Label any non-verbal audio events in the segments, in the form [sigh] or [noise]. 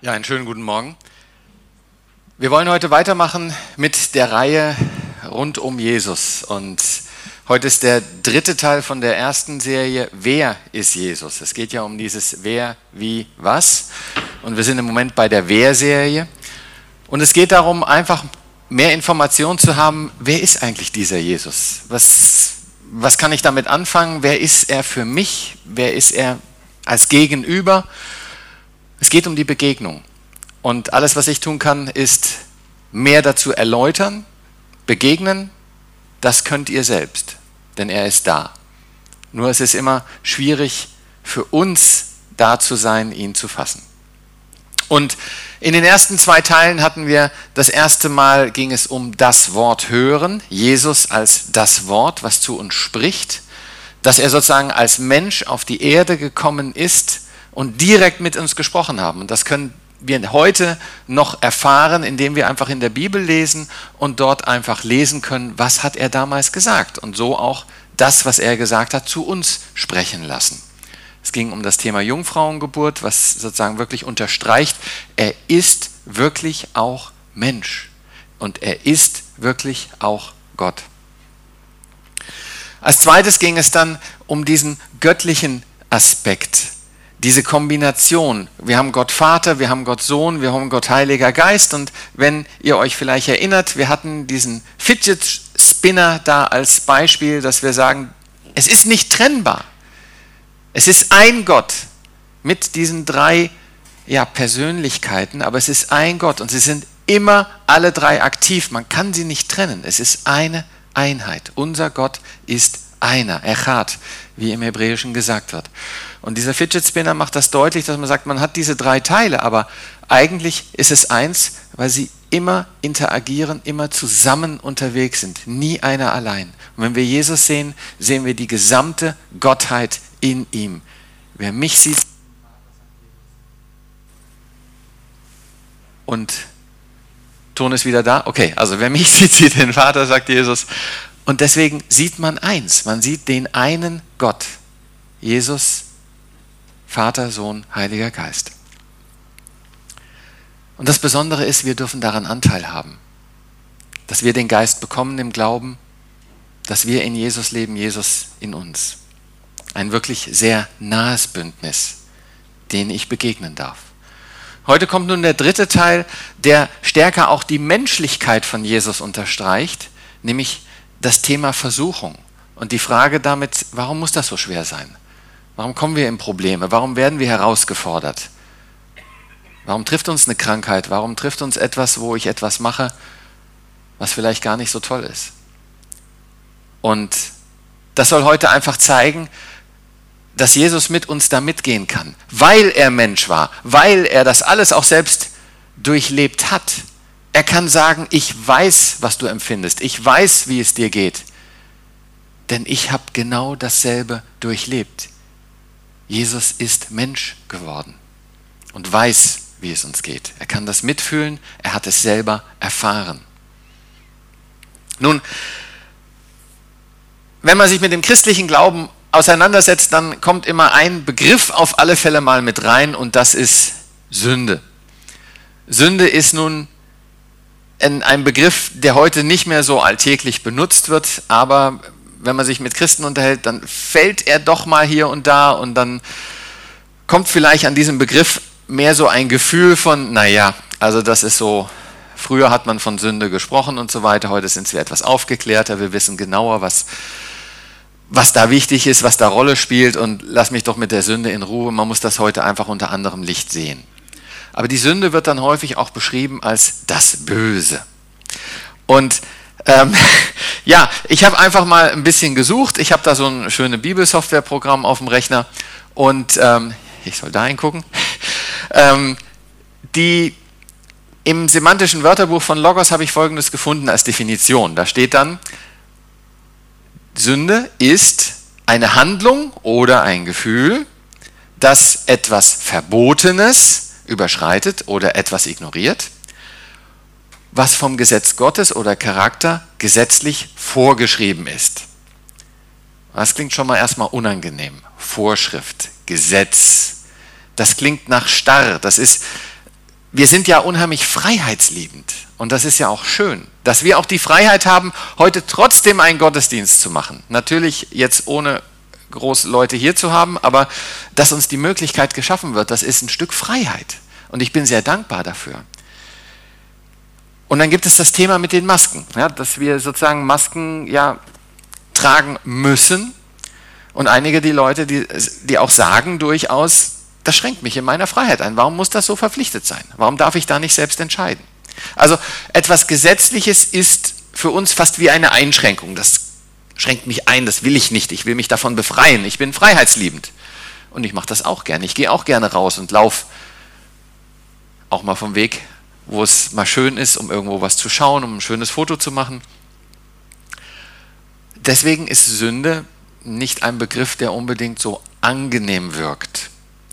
Ja, einen schönen guten Morgen. Wir wollen heute weitermachen mit der Reihe rund um Jesus. Und heute ist der dritte Teil von der ersten Serie, Wer ist Jesus? Es geht ja um dieses Wer, wie, was. Und wir sind im Moment bei der Wer-Serie. Und es geht darum, einfach mehr Informationen zu haben, wer ist eigentlich dieser Jesus? Was, was kann ich damit anfangen? Wer ist er für mich? Wer ist er als Gegenüber? Es geht um die Begegnung. Und alles, was ich tun kann, ist mehr dazu erläutern, begegnen. Das könnt ihr selbst, denn er ist da. Nur es ist immer schwierig für uns da zu sein, ihn zu fassen. Und in den ersten zwei Teilen hatten wir das erste Mal ging es um das Wort hören, Jesus als das Wort, was zu uns spricht, dass er sozusagen als Mensch auf die Erde gekommen ist und direkt mit uns gesprochen haben. Und das können wir heute noch erfahren, indem wir einfach in der Bibel lesen und dort einfach lesen können, was hat er damals gesagt und so auch das, was er gesagt hat, zu uns sprechen lassen. Es ging um das Thema Jungfrauengeburt, was sozusagen wirklich unterstreicht, er ist wirklich auch Mensch und er ist wirklich auch Gott. Als zweites ging es dann um diesen göttlichen Aspekt diese Kombination. Wir haben Gott Vater, wir haben Gott Sohn, wir haben Gott Heiliger Geist. Und wenn ihr euch vielleicht erinnert, wir hatten diesen Fidget Spinner da als Beispiel, dass wir sagen, es ist nicht trennbar. Es ist ein Gott mit diesen drei ja, Persönlichkeiten, aber es ist ein Gott und sie sind immer alle drei aktiv. Man kann sie nicht trennen. Es ist eine Einheit. Unser Gott ist einer, Echad, wie im Hebräischen gesagt wird. Und dieser Fidget Spinner macht das deutlich, dass man sagt, man hat diese drei Teile, aber eigentlich ist es eins, weil sie immer interagieren, immer zusammen unterwegs sind, nie einer allein. Und wenn wir Jesus sehen, sehen wir die gesamte Gottheit in ihm. Wer mich sieht und Ton ist wieder da. Okay, also wer mich [laughs] sieht, sieht den Vater, sagt Jesus. Und deswegen sieht man eins, man sieht den einen Gott, Jesus, Vater, Sohn, Heiliger Geist. Und das Besondere ist, wir dürfen daran Anteil haben, dass wir den Geist bekommen im Glauben, dass wir in Jesus leben, Jesus in uns. Ein wirklich sehr nahes Bündnis, den ich begegnen darf. Heute kommt nun der dritte Teil, der stärker auch die Menschlichkeit von Jesus unterstreicht, nämlich das Thema Versuchung und die Frage damit, warum muss das so schwer sein? Warum kommen wir in Probleme? Warum werden wir herausgefordert? Warum trifft uns eine Krankheit? Warum trifft uns etwas, wo ich etwas mache, was vielleicht gar nicht so toll ist? Und das soll heute einfach zeigen, dass Jesus mit uns da mitgehen kann, weil er Mensch war, weil er das alles auch selbst durchlebt hat. Er kann sagen, ich weiß, was du empfindest, ich weiß, wie es dir geht, denn ich habe genau dasselbe durchlebt. Jesus ist Mensch geworden und weiß, wie es uns geht. Er kann das mitfühlen, er hat es selber erfahren. Nun, wenn man sich mit dem christlichen Glauben auseinandersetzt, dann kommt immer ein Begriff auf alle Fälle mal mit rein und das ist Sünde. Sünde ist nun ein Begriff, der heute nicht mehr so alltäglich benutzt wird, aber wenn man sich mit Christen unterhält, dann fällt er doch mal hier und da und dann kommt vielleicht an diesem Begriff mehr so ein Gefühl von, naja, also das ist so, früher hat man von Sünde gesprochen und so weiter, heute sind wir etwas aufgeklärter, wir wissen genauer, was, was da wichtig ist, was da Rolle spielt und lass mich doch mit der Sünde in Ruhe, man muss das heute einfach unter anderem Licht sehen. Aber die Sünde wird dann häufig auch beschrieben als das Böse. Und ähm, [laughs] ja, ich habe einfach mal ein bisschen gesucht. Ich habe da so ein schönes Bibelsoftwareprogramm auf dem Rechner und ähm, ich soll da hingucken. [laughs] Ähm, die, Im semantischen Wörterbuch von Logos habe ich Folgendes gefunden als Definition. Da steht dann, Sünde ist eine Handlung oder ein Gefühl, das etwas Verbotenes überschreitet oder etwas ignoriert, was vom Gesetz Gottes oder Charakter gesetzlich vorgeschrieben ist. Das klingt schon mal erstmal unangenehm. Vorschrift, Gesetz. Das klingt nach starr. Das ist wir sind ja unheimlich freiheitsliebend. Und das ist ja auch schön, dass wir auch die Freiheit haben, heute trotzdem einen Gottesdienst zu machen. Natürlich jetzt ohne große Leute hier zu haben, aber dass uns die Möglichkeit geschaffen wird, das ist ein Stück Freiheit. Und ich bin sehr dankbar dafür. Und dann gibt es das Thema mit den Masken, ja, dass wir sozusagen Masken ja tragen müssen. Und einige die Leute, die, die auch sagen durchaus, das schränkt mich in meiner Freiheit ein. Warum muss das so verpflichtet sein? Warum darf ich da nicht selbst entscheiden? Also etwas Gesetzliches ist für uns fast wie eine Einschränkung. Das schränkt mich ein, das will ich nicht. Ich will mich davon befreien. Ich bin freiheitsliebend. Und ich mache das auch gerne. Ich gehe auch gerne raus und laufe auch mal vom Weg, wo es mal schön ist, um irgendwo was zu schauen, um ein schönes Foto zu machen. Deswegen ist Sünde nicht ein Begriff, der unbedingt so angenehm wirkt.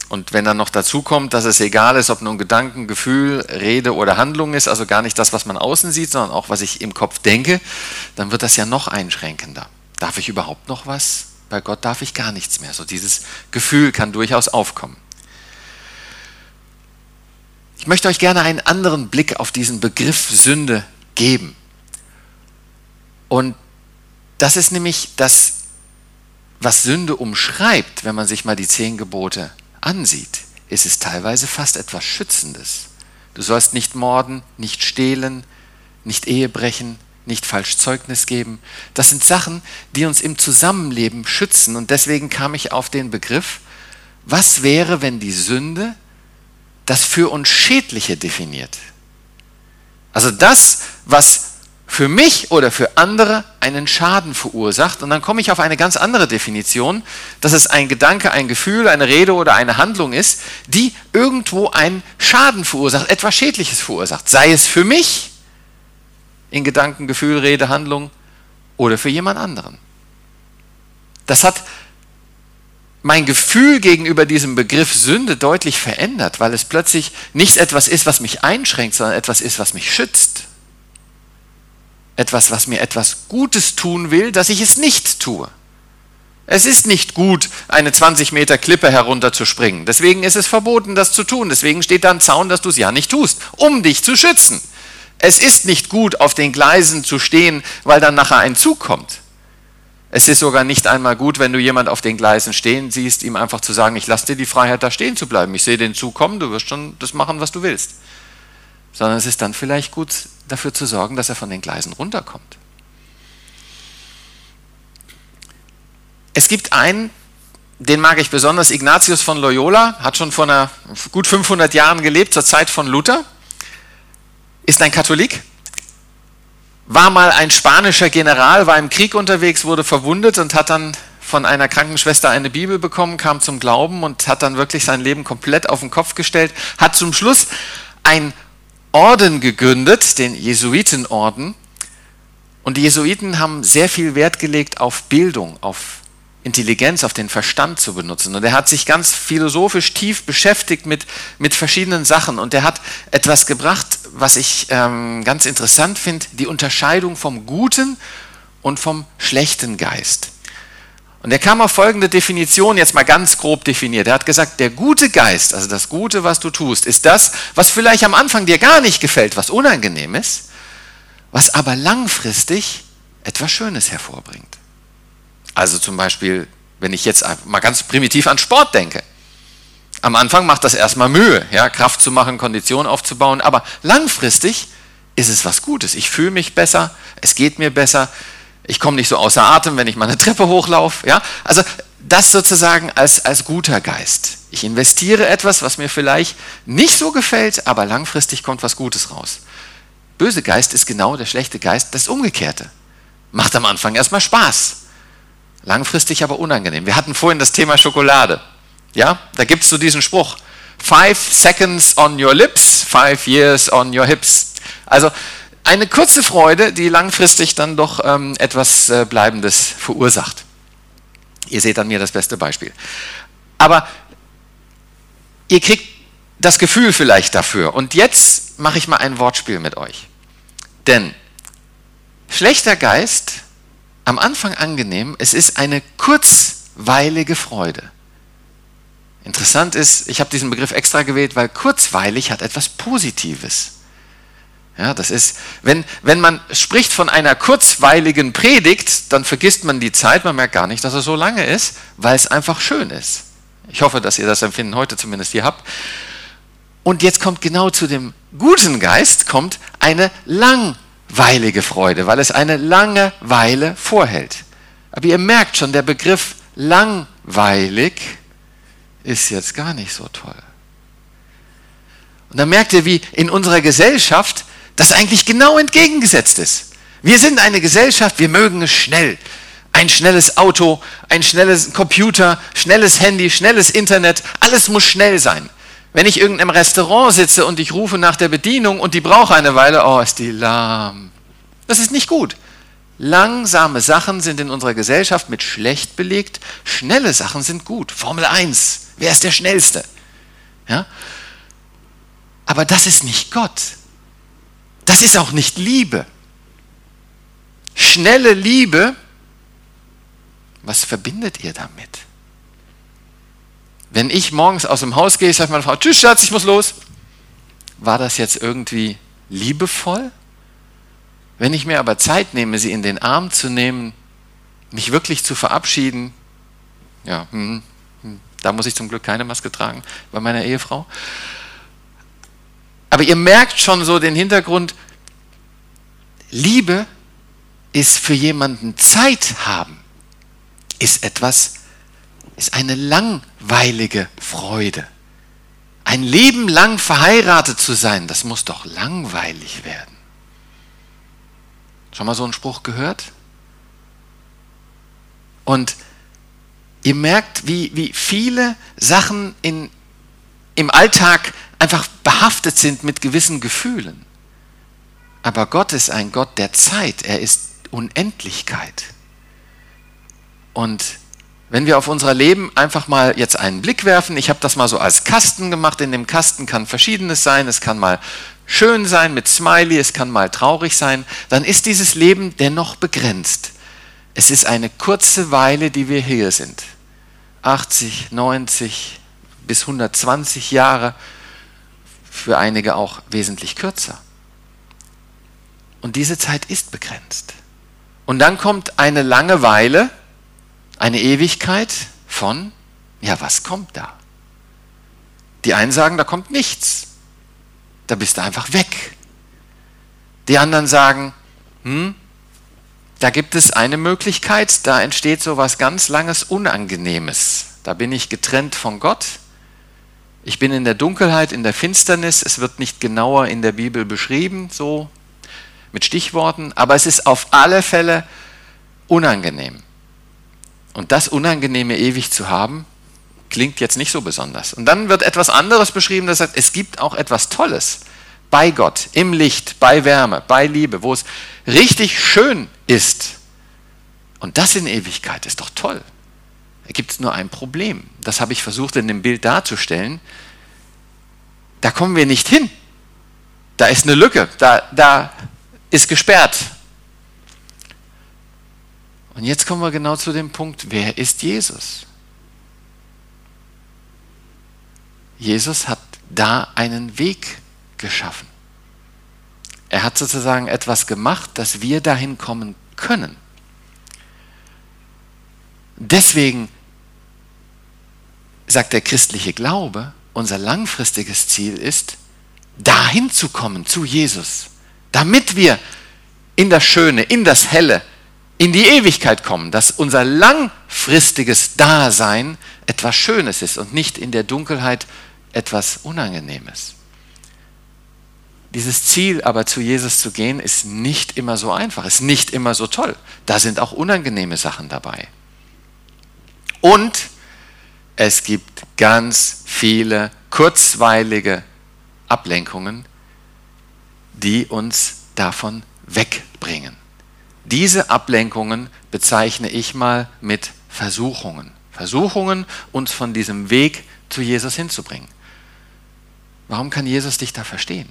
Und wenn dann noch dazu kommt, dass es egal ist, ob nun Gedanken, Gefühl, Rede oder Handlung ist, also gar nicht das, was man außen sieht, sondern auch, was ich im Kopf denke, dann wird das ja noch einschränkender. Darf ich überhaupt noch was? Bei Gott darf ich gar nichts mehr. So dieses Gefühl kann durchaus aufkommen. Ich möchte euch gerne einen anderen Blick auf diesen Begriff Sünde geben. Und das ist nämlich das, was Sünde umschreibt, wenn man sich mal die zehn Gebote ansieht, ist es teilweise fast etwas Schützendes. Du sollst nicht morden, nicht stehlen, nicht Ehe brechen, nicht falsch Zeugnis geben. Das sind Sachen, die uns im Zusammenleben schützen. Und deswegen kam ich auf den Begriff, was wäre, wenn die Sünde das für uns Schädliche definiert? Also das, was für mich oder für andere einen Schaden verursacht. Und dann komme ich auf eine ganz andere Definition, dass es ein Gedanke, ein Gefühl, eine Rede oder eine Handlung ist, die irgendwo einen Schaden verursacht, etwas Schädliches verursacht. Sei es für mich in Gedanken, Gefühl, Rede, Handlung oder für jemand anderen. Das hat mein Gefühl gegenüber diesem Begriff Sünde deutlich verändert, weil es plötzlich nicht etwas ist, was mich einschränkt, sondern etwas ist, was mich schützt etwas, was mir etwas Gutes tun will, dass ich es nicht tue. Es ist nicht gut, eine 20 Meter Klippe herunterzuspringen. Deswegen ist es verboten, das zu tun. Deswegen steht da ein Zaun, dass du es ja nicht tust, um dich zu schützen. Es ist nicht gut, auf den Gleisen zu stehen, weil dann nachher ein Zug kommt. Es ist sogar nicht einmal gut, wenn du jemand auf den Gleisen stehen siehst, ihm einfach zu sagen, ich lasse dir die Freiheit, da stehen zu bleiben. Ich sehe den Zug kommen, du wirst schon das machen, was du willst. Sondern es ist dann vielleicht gut, dafür zu sorgen, dass er von den Gleisen runterkommt. Es gibt einen, den mag ich besonders, Ignatius von Loyola, hat schon vor einer, gut 500 Jahren gelebt, zur Zeit von Luther, ist ein Katholik, war mal ein spanischer General, war im Krieg unterwegs, wurde verwundet und hat dann von einer Krankenschwester eine Bibel bekommen, kam zum Glauben und hat dann wirklich sein Leben komplett auf den Kopf gestellt, hat zum Schluss ein Orden gegründet, den Jesuitenorden. Und die Jesuiten haben sehr viel Wert gelegt auf Bildung, auf Intelligenz, auf den Verstand zu benutzen. Und er hat sich ganz philosophisch tief beschäftigt mit, mit verschiedenen Sachen. Und er hat etwas gebracht, was ich ähm, ganz interessant finde, die Unterscheidung vom guten und vom schlechten Geist. Und er kam auf folgende Definition, jetzt mal ganz grob definiert. Er hat gesagt, der gute Geist, also das Gute, was du tust, ist das, was vielleicht am Anfang dir gar nicht gefällt, was unangenehm ist, was aber langfristig etwas Schönes hervorbringt. Also zum Beispiel, wenn ich jetzt mal ganz primitiv an Sport denke. Am Anfang macht das erstmal Mühe, ja, Kraft zu machen, Kondition aufzubauen, aber langfristig ist es was Gutes. Ich fühle mich besser, es geht mir besser, ich komme nicht so außer Atem, wenn ich mal eine Treppe hochlaufe. Ja? Also das sozusagen als, als guter Geist. Ich investiere etwas, was mir vielleicht nicht so gefällt, aber langfristig kommt was Gutes raus. Böse Geist ist genau der schlechte Geist, das Umgekehrte. Macht am Anfang erstmal Spaß, langfristig aber unangenehm. Wir hatten vorhin das Thema Schokolade. Ja, da gibt es so diesen Spruch: Five seconds on your lips, five years on your hips. Also eine kurze Freude, die langfristig dann doch ähm, etwas äh, Bleibendes verursacht. Ihr seht an mir das beste Beispiel. Aber ihr kriegt das Gefühl vielleicht dafür. Und jetzt mache ich mal ein Wortspiel mit euch. Denn schlechter Geist, am Anfang angenehm, es ist eine kurzweilige Freude. Interessant ist, ich habe diesen Begriff extra gewählt, weil kurzweilig hat etwas Positives. Ja, das ist, wenn, wenn man spricht von einer kurzweiligen Predigt, dann vergisst man die Zeit, man merkt gar nicht, dass er so lange ist, weil es einfach schön ist. Ich hoffe, dass ihr das Empfinden heute zumindest hier habt. Und jetzt kommt genau zu dem guten Geist, kommt eine langweilige Freude, weil es eine lange Weile vorhält. Aber ihr merkt schon, der Begriff langweilig ist jetzt gar nicht so toll. Und dann merkt ihr, wie in unserer Gesellschaft das eigentlich genau entgegengesetzt ist. Wir sind eine Gesellschaft, wir mögen es schnell. Ein schnelles Auto, ein schnelles Computer, schnelles Handy, schnelles Internet, alles muss schnell sein. Wenn ich irgendeinem Restaurant sitze und ich rufe nach der Bedienung und die braucht eine Weile, oh, ist die lahm. Das ist nicht gut. Langsame Sachen sind in unserer Gesellschaft mit schlecht belegt, schnelle Sachen sind gut. Formel 1, wer ist der Schnellste? Ja? Aber das ist nicht Gott. Das ist auch nicht Liebe. Schnelle Liebe, was verbindet ihr damit? Wenn ich morgens aus dem Haus gehe, sagt meine Frau, tschüss Schatz, ich muss los. War das jetzt irgendwie liebevoll? Wenn ich mir aber Zeit nehme, sie in den Arm zu nehmen, mich wirklich zu verabschieden, ja, hm, hm, da muss ich zum Glück keine Maske tragen bei meiner Ehefrau. Aber ihr merkt schon so den Hintergrund, Liebe ist für jemanden Zeit haben, ist etwas, ist eine langweilige Freude. Ein Leben lang verheiratet zu sein, das muss doch langweilig werden. Schon mal so einen Spruch gehört? Und ihr merkt, wie, wie viele Sachen in, im Alltag einfach behaftet sind mit gewissen Gefühlen. Aber Gott ist ein Gott der Zeit, er ist Unendlichkeit. Und wenn wir auf unser Leben einfach mal jetzt einen Blick werfen, ich habe das mal so als Kasten gemacht, in dem Kasten kann verschiedenes sein, es kann mal schön sein mit Smiley, es kann mal traurig sein, dann ist dieses Leben dennoch begrenzt. Es ist eine kurze Weile, die wir hier sind. 80, 90 bis 120 Jahre, für einige auch wesentlich kürzer. Und diese Zeit ist begrenzt. Und dann kommt eine Langeweile, eine Ewigkeit von, ja, was kommt da? Die einen sagen, da kommt nichts. Da bist du einfach weg. Die anderen sagen, hm, da gibt es eine Möglichkeit, da entsteht so was ganz langes Unangenehmes. Da bin ich getrennt von Gott. Ich bin in der Dunkelheit, in der Finsternis. Es wird nicht genauer in der Bibel beschrieben, so mit Stichworten, aber es ist auf alle Fälle unangenehm. Und das Unangenehme ewig zu haben, klingt jetzt nicht so besonders. Und dann wird etwas anderes beschrieben, das sagt, es gibt auch etwas Tolles bei Gott, im Licht, bei Wärme, bei Liebe, wo es richtig schön ist. Und das in Ewigkeit ist doch toll. Da gibt es nur ein Problem. Das habe ich versucht in dem Bild darzustellen. Da kommen wir nicht hin. Da ist eine Lücke. Da, da ist gesperrt. Und jetzt kommen wir genau zu dem Punkt, wer ist Jesus? Jesus hat da einen Weg geschaffen. Er hat sozusagen etwas gemacht, dass wir dahin kommen können. Deswegen sagt der christliche Glaube, unser langfristiges Ziel ist, dahin zu kommen zu Jesus, damit wir in das Schöne, in das Helle, in die Ewigkeit kommen, dass unser langfristiges Dasein etwas Schönes ist und nicht in der Dunkelheit etwas Unangenehmes. Dieses Ziel aber zu Jesus zu gehen, ist nicht immer so einfach, ist nicht immer so toll. Da sind auch unangenehme Sachen dabei. Und es gibt ganz viele kurzweilige Ablenkungen, die uns davon wegbringen. Diese Ablenkungen bezeichne ich mal mit Versuchungen. Versuchungen, uns von diesem Weg zu Jesus hinzubringen. Warum kann Jesus dich da verstehen?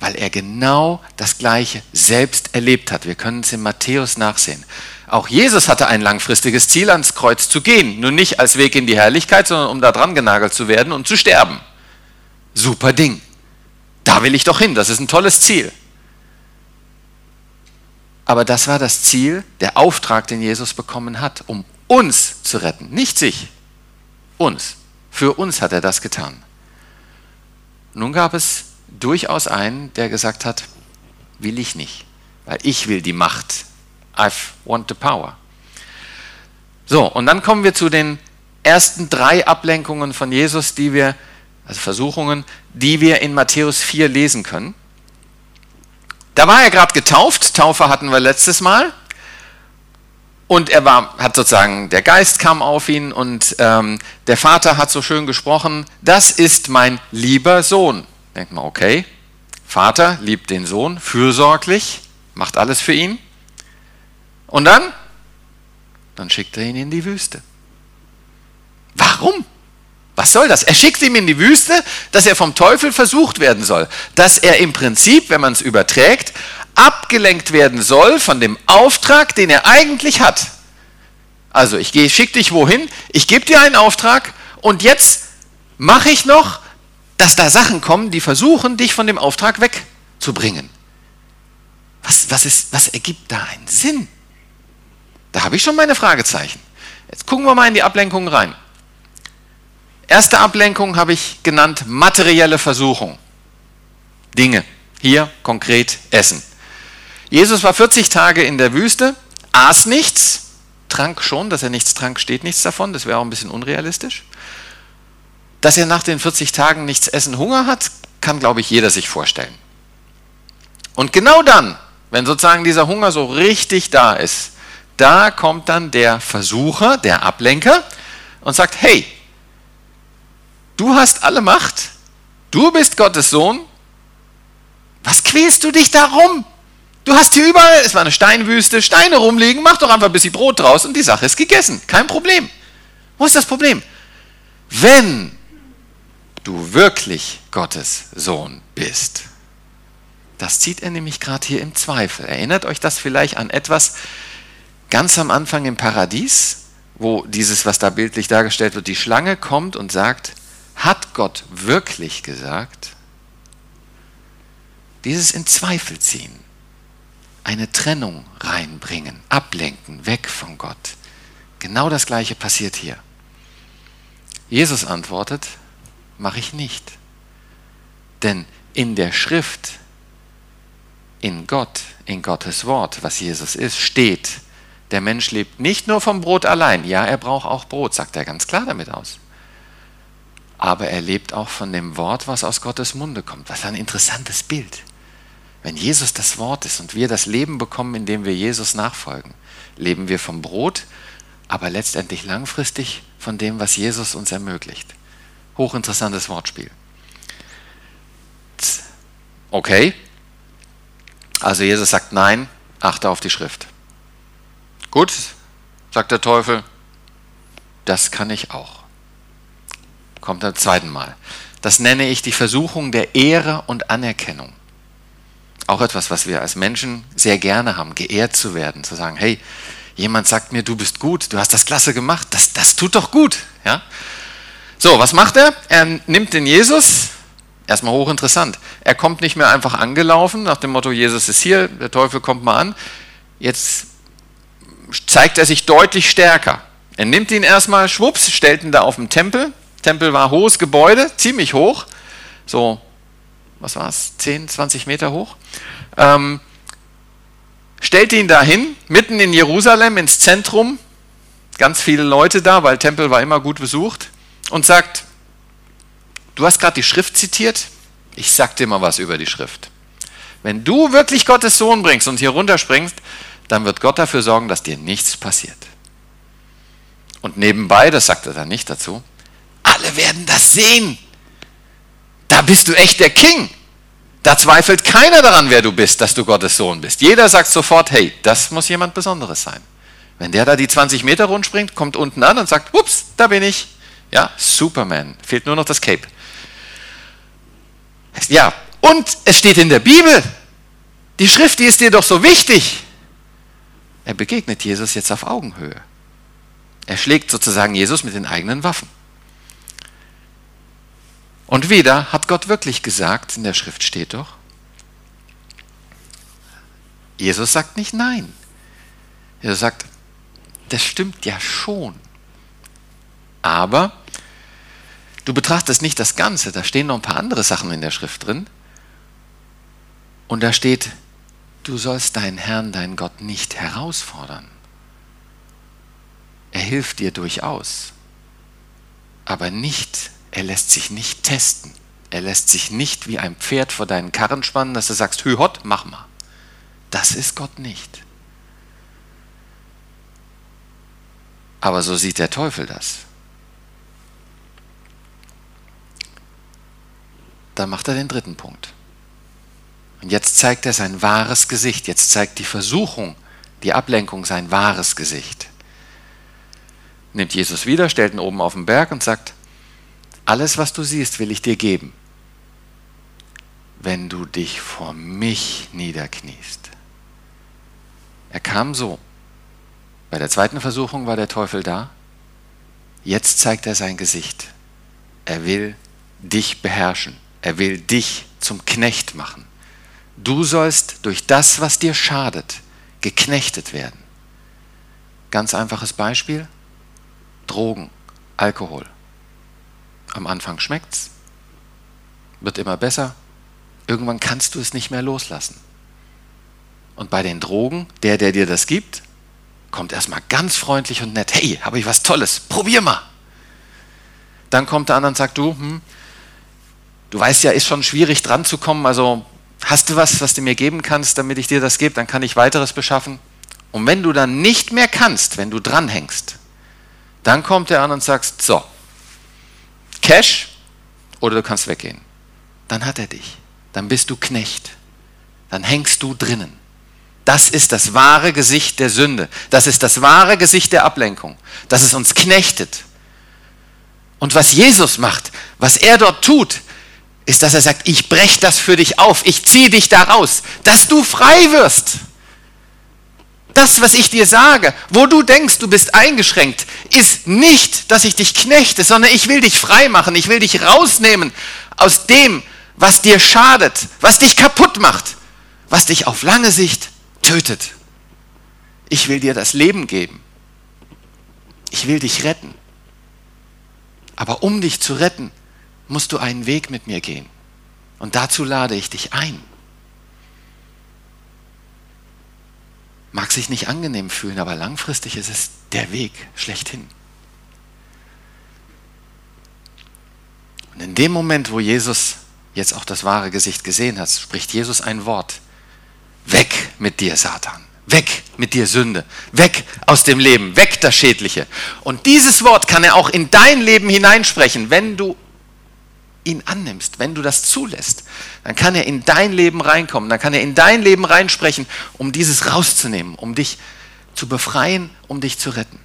weil er genau das Gleiche selbst erlebt hat. Wir können es in Matthäus nachsehen. Auch Jesus hatte ein langfristiges Ziel, ans Kreuz zu gehen. Nur nicht als Weg in die Herrlichkeit, sondern um da dran genagelt zu werden und zu sterben. Super Ding. Da will ich doch hin. Das ist ein tolles Ziel. Aber das war das Ziel, der Auftrag, den Jesus bekommen hat, um uns zu retten. Nicht sich, uns. Für uns hat er das getan. Nun gab es durchaus einen, der gesagt hat, will ich nicht, weil ich will die Macht. I want the power. So, und dann kommen wir zu den ersten drei Ablenkungen von Jesus, die wir, also Versuchungen, die wir in Matthäus 4 lesen können. Da war er gerade getauft, Taufe hatten wir letztes Mal. Und er war, hat sozusagen, der Geist kam auf ihn und ähm, der Vater hat so schön gesprochen, das ist mein lieber Sohn. Denkt man, okay, Vater liebt den Sohn, fürsorglich, macht alles für ihn. Und dann? Dann schickt er ihn in die Wüste. Warum? Was soll das? Er schickt ihn in die Wüste, dass er vom Teufel versucht werden soll. Dass er im Prinzip, wenn man es überträgt, abgelenkt werden soll von dem Auftrag, den er eigentlich hat. Also ich schicke dich wohin, ich gebe dir einen Auftrag und jetzt mache ich noch, dass da Sachen kommen, die versuchen, dich von dem Auftrag wegzubringen. Was, was, ist, was ergibt da einen Sinn? Da habe ich schon meine Fragezeichen. Jetzt gucken wir mal in die Ablenkungen rein. Erste Ablenkung habe ich genannt materielle Versuchung. Dinge. Hier konkret Essen. Jesus war 40 Tage in der Wüste, aß nichts, trank schon, dass er nichts trank, steht nichts davon, das wäre auch ein bisschen unrealistisch. Dass er nach den 40 Tagen nichts essen, Hunger hat, kann, glaube ich, jeder sich vorstellen. Und genau dann, wenn sozusagen dieser Hunger so richtig da ist, da kommt dann der Versucher, der Ablenker und sagt, hey, Du hast alle Macht. Du bist Gottes Sohn. Was quälst du dich darum? Du hast hier überall, es war eine Steinwüste, Steine rumliegen, mach doch einfach ein bisschen Brot draus und die Sache ist gegessen. Kein Problem. Wo ist das Problem? Wenn du wirklich Gottes Sohn bist. Das zieht er nämlich gerade hier im Zweifel. Erinnert euch das vielleicht an etwas ganz am Anfang im Paradies, wo dieses, was da bildlich dargestellt wird, die Schlange kommt und sagt, hat Gott wirklich gesagt? Dieses in Zweifel ziehen, eine Trennung reinbringen, ablenken, weg von Gott. Genau das gleiche passiert hier. Jesus antwortet, mache ich nicht. Denn in der Schrift, in Gott, in Gottes Wort, was Jesus ist, steht, der Mensch lebt nicht nur vom Brot allein. Ja, er braucht auch Brot, sagt er ganz klar damit aus aber er lebt auch von dem Wort, was aus Gottes Munde kommt. Was ein interessantes Bild. Wenn Jesus das Wort ist und wir das Leben bekommen, indem wir Jesus nachfolgen, leben wir vom Brot, aber letztendlich langfristig von dem, was Jesus uns ermöglicht. Hochinteressantes Wortspiel. Okay, also Jesus sagt nein, achte auf die Schrift. Gut, sagt der Teufel, das kann ich auch kommt am zweiten Mal. Das nenne ich die Versuchung der Ehre und Anerkennung. Auch etwas, was wir als Menschen sehr gerne haben, geehrt zu werden, zu sagen, hey, jemand sagt mir, du bist gut, du hast das klasse gemacht, das, das tut doch gut. Ja? So, was macht er? Er nimmt den Jesus, erstmal hochinteressant, er kommt nicht mehr einfach angelaufen, nach dem Motto, Jesus ist hier, der Teufel kommt mal an. Jetzt zeigt er sich deutlich stärker. Er nimmt ihn erstmal, schwupps, stellt ihn da auf dem Tempel, Tempel war hohes Gebäude, ziemlich hoch, so, was war es, 10, 20 Meter hoch. Ähm, stellte ihn dahin, mitten in Jerusalem, ins Zentrum, ganz viele Leute da, weil Tempel war immer gut besucht, und sagt, du hast gerade die Schrift zitiert, ich sag dir mal was über die Schrift. Wenn du wirklich Gottes Sohn bringst und hier runterspringst, dann wird Gott dafür sorgen, dass dir nichts passiert. Und nebenbei, das sagt er dann nicht dazu, alle werden das sehen. Da bist du echt der King. Da zweifelt keiner daran, wer du bist, dass du Gottes Sohn bist. Jeder sagt sofort, hey, das muss jemand Besonderes sein. Wenn der da die 20 Meter rundspringt, kommt unten an und sagt, ups, da bin ich. Ja, Superman. Fehlt nur noch das Cape. Ja, Und es steht in der Bibel. Die Schrift, die ist dir doch so wichtig. Er begegnet Jesus jetzt auf Augenhöhe. Er schlägt sozusagen Jesus mit den eigenen Waffen. Und wieder hat Gott wirklich gesagt, in der Schrift steht doch, Jesus sagt nicht nein. Jesus sagt, das stimmt ja schon. Aber du betrachtest nicht das Ganze, da stehen noch ein paar andere Sachen in der Schrift drin. Und da steht, du sollst deinen Herrn, deinen Gott nicht herausfordern. Er hilft dir durchaus, aber nicht, er lässt sich nicht testen. Er lässt sich nicht wie ein Pferd vor deinen Karren spannen, dass du sagst, hü hot, mach mal. Das ist Gott nicht. Aber so sieht der Teufel das. Dann macht er den dritten Punkt. Und jetzt zeigt er sein wahres Gesicht. Jetzt zeigt die Versuchung, die Ablenkung sein wahres Gesicht. Nimmt Jesus wieder, stellt ihn oben auf den Berg und sagt, alles, was du siehst, will ich dir geben, wenn du dich vor mich niederkniest. Er kam so. Bei der zweiten Versuchung war der Teufel da. Jetzt zeigt er sein Gesicht. Er will dich beherrschen. Er will dich zum Knecht machen. Du sollst durch das, was dir schadet, geknechtet werden. Ganz einfaches Beispiel. Drogen, Alkohol. Am Anfang schmeckt's, wird immer besser. Irgendwann kannst du es nicht mehr loslassen. Und bei den Drogen, der, der dir das gibt, kommt erstmal ganz freundlich und nett, hey, habe ich was Tolles, probier mal. Dann kommt der andere und sagt, du, hm, du weißt ja, ist schon schwierig dran zu kommen, also hast du was, was du mir geben kannst, damit ich dir das gebe, dann kann ich weiteres beschaffen. Und wenn du dann nicht mehr kannst, wenn du dranhängst, dann kommt der an und sagst, so, Cash oder du kannst weggehen. Dann hat er dich. Dann bist du Knecht. Dann hängst du drinnen. Das ist das wahre Gesicht der Sünde. Das ist das wahre Gesicht der Ablenkung. Dass es uns knechtet. Und was Jesus macht, was er dort tut, ist, dass er sagt, ich breche das für dich auf, ich ziehe dich da raus, dass du frei wirst. Das, was ich dir sage, wo du denkst, du bist eingeschränkt, ist nicht, dass ich dich knechte, sondern ich will dich frei machen, ich will dich rausnehmen aus dem, was dir schadet, was dich kaputt macht, was dich auf lange Sicht tötet. Ich will dir das Leben geben. Ich will dich retten. Aber um dich zu retten, musst du einen Weg mit mir gehen. Und dazu lade ich dich ein. Mag sich nicht angenehm fühlen, aber langfristig ist es der Weg schlechthin. Und in dem Moment, wo Jesus jetzt auch das wahre Gesicht gesehen hat, spricht Jesus ein Wort. Weg mit dir, Satan. Weg mit dir Sünde. Weg aus dem Leben. Weg das Schädliche. Und dieses Wort kann er auch in dein Leben hineinsprechen, wenn du ihn annimmst, wenn du das zulässt, dann kann er in dein Leben reinkommen, dann kann er in dein Leben reinsprechen, um dieses rauszunehmen, um dich zu befreien, um dich zu retten.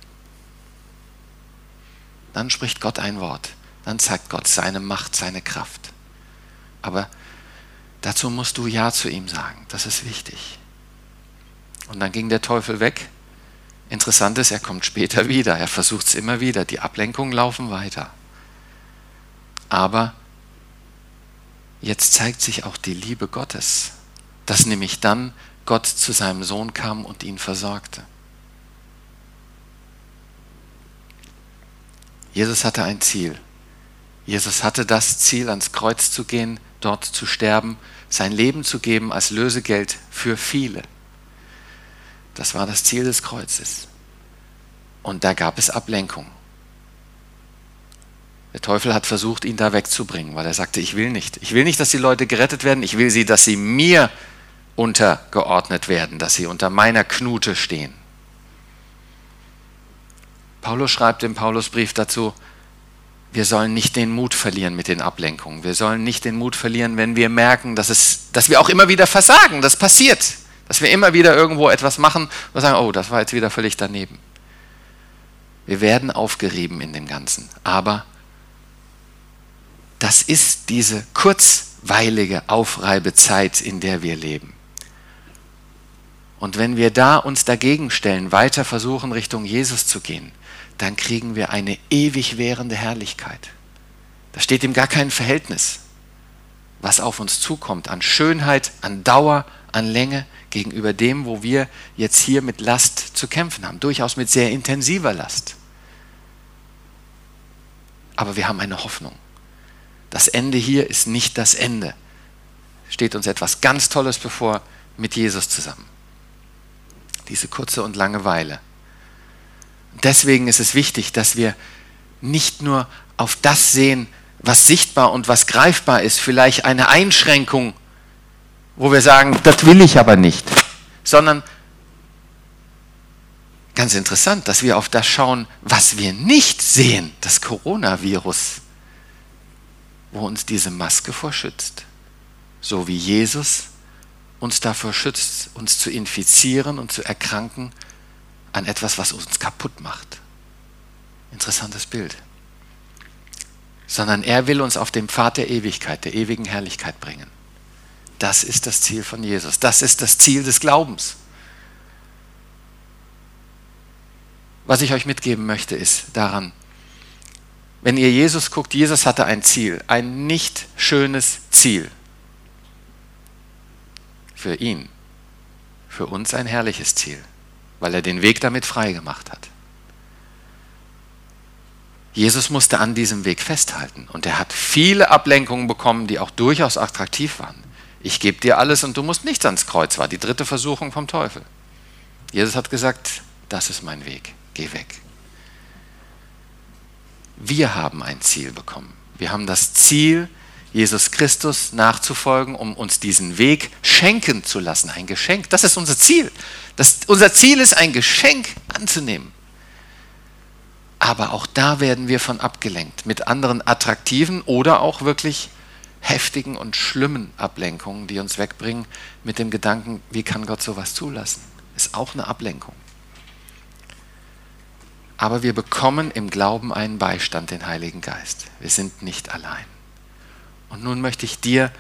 Dann spricht Gott ein Wort, dann zeigt Gott seine Macht, seine Kraft. Aber dazu musst du Ja zu ihm sagen, das ist wichtig. Und dann ging der Teufel weg. Interessant ist, er kommt später wieder, er versucht es immer wieder, die Ablenkungen laufen weiter. Aber jetzt zeigt sich auch die Liebe Gottes, dass nämlich dann Gott zu seinem Sohn kam und ihn versorgte. Jesus hatte ein Ziel. Jesus hatte das Ziel, ans Kreuz zu gehen, dort zu sterben, sein Leben zu geben als Lösegeld für viele. Das war das Ziel des Kreuzes. Und da gab es Ablenkung. Der Teufel hat versucht, ihn da wegzubringen, weil er sagte, ich will nicht. Ich will nicht, dass die Leute gerettet werden. Ich will sie, dass sie mir untergeordnet werden, dass sie unter meiner Knute stehen. Paulus schreibt im Paulusbrief dazu, wir sollen nicht den Mut verlieren mit den Ablenkungen. Wir sollen nicht den Mut verlieren, wenn wir merken, dass, es, dass wir auch immer wieder versagen. Das passiert. Dass wir immer wieder irgendwo etwas machen und sagen, oh, das war jetzt wieder völlig daneben. Wir werden aufgerieben in dem Ganzen. Aber das ist diese kurz kurzweilige Aufreibezeit, in der wir leben. Und wenn wir da uns dagegen stellen, weiter versuchen, Richtung Jesus zu gehen, dann kriegen wir eine ewig währende Herrlichkeit. Da steht ihm gar kein Verhältnis, was auf uns zukommt an Schönheit, an Dauer, an Länge gegenüber dem, wo wir jetzt hier mit Last zu kämpfen haben, durchaus mit sehr intensiver Last. Aber wir haben eine Hoffnung. Das Ende hier ist nicht das Ende. Steht uns etwas ganz Tolles bevor mit Jesus zusammen. Diese kurze und lange Weile. Deswegen ist es wichtig, dass wir nicht nur auf das sehen, was sichtbar und was greifbar ist, vielleicht eine Einschränkung, wo wir sagen, das will ich aber nicht, sondern ganz interessant, dass wir auf das schauen, was wir nicht sehen, das Coronavirus, wo uns diese Maske vorschützt, so wie Jesus uns davor schützt, uns zu infizieren und zu erkranken an etwas, was uns kaputt macht. Interessantes Bild. Sondern er will uns auf dem Pfad der Ewigkeit, der ewigen Herrlichkeit bringen. Das ist das Ziel von Jesus. Das ist das Ziel des Glaubens. Was ich euch mitgeben möchte, ist daran, wenn ihr Jesus guckt, Jesus hatte ein Ziel, ein nicht schönes Ziel. Für ihn, für uns ein herrliches Ziel weil er den Weg damit frei gemacht hat. Jesus musste an diesem Weg festhalten und er hat viele Ablenkungen bekommen, die auch durchaus attraktiv waren. Ich gebe dir alles und du musst nichts ans Kreuz, war die dritte Versuchung vom Teufel. Jesus hat gesagt, das ist mein Weg, geh weg. Wir haben ein Ziel bekommen. Wir haben das Ziel, Jesus Christus nachzufolgen, um uns diesen Weg schenken zu lassen. Ein Geschenk, das ist unser Ziel. Das, unser Ziel ist, ein Geschenk anzunehmen. Aber auch da werden wir von abgelenkt mit anderen attraktiven oder auch wirklich heftigen und schlimmen Ablenkungen, die uns wegbringen mit dem Gedanken, wie kann Gott sowas zulassen? Ist auch eine Ablenkung. Aber wir bekommen im Glauben einen Beistand, den Heiligen Geist. Wir sind nicht allein. Und nun möchte ich dir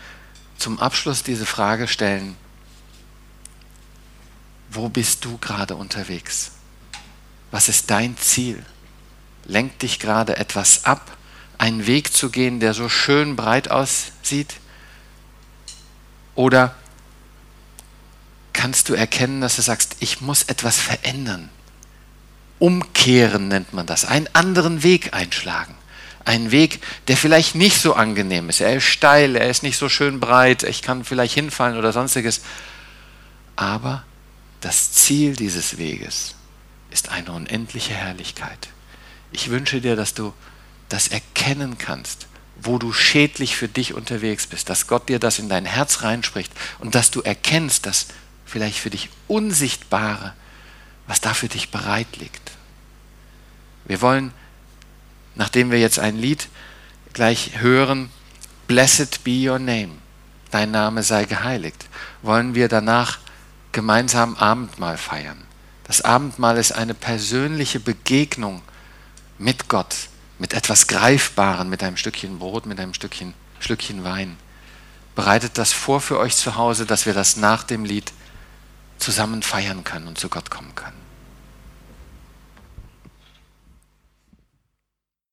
zum Abschluss diese Frage stellen, wo bist du gerade unterwegs? Was ist dein Ziel? Lenkt dich gerade etwas ab, einen Weg zu gehen, der so schön breit aussieht? Oder kannst du erkennen, dass du sagst, ich muss etwas verändern? Umkehren nennt man das, einen anderen Weg einschlagen. Einen Weg, der vielleicht nicht so angenehm ist. Er ist steil, er ist nicht so schön breit, ich kann vielleicht hinfallen oder sonstiges. Aber das Ziel dieses Weges ist eine unendliche Herrlichkeit. Ich wünsche dir, dass du das erkennen kannst, wo du schädlich für dich unterwegs bist, dass Gott dir das in dein Herz reinspricht und dass du erkennst, dass vielleicht für dich Unsichtbare, was da für dich bereit liegt. Wir wollen, nachdem wir jetzt ein Lied gleich hören, Blessed be your name, dein Name sei geheiligt, wollen wir danach gemeinsam Abendmahl feiern. Das Abendmahl ist eine persönliche Begegnung mit Gott, mit etwas Greifbaren, mit einem Stückchen Brot, mit einem Stückchen, Schlückchen Wein. Bereitet das vor für euch zu Hause, dass wir das nach dem Lied zusammen feiern können und zu Gott kommen können.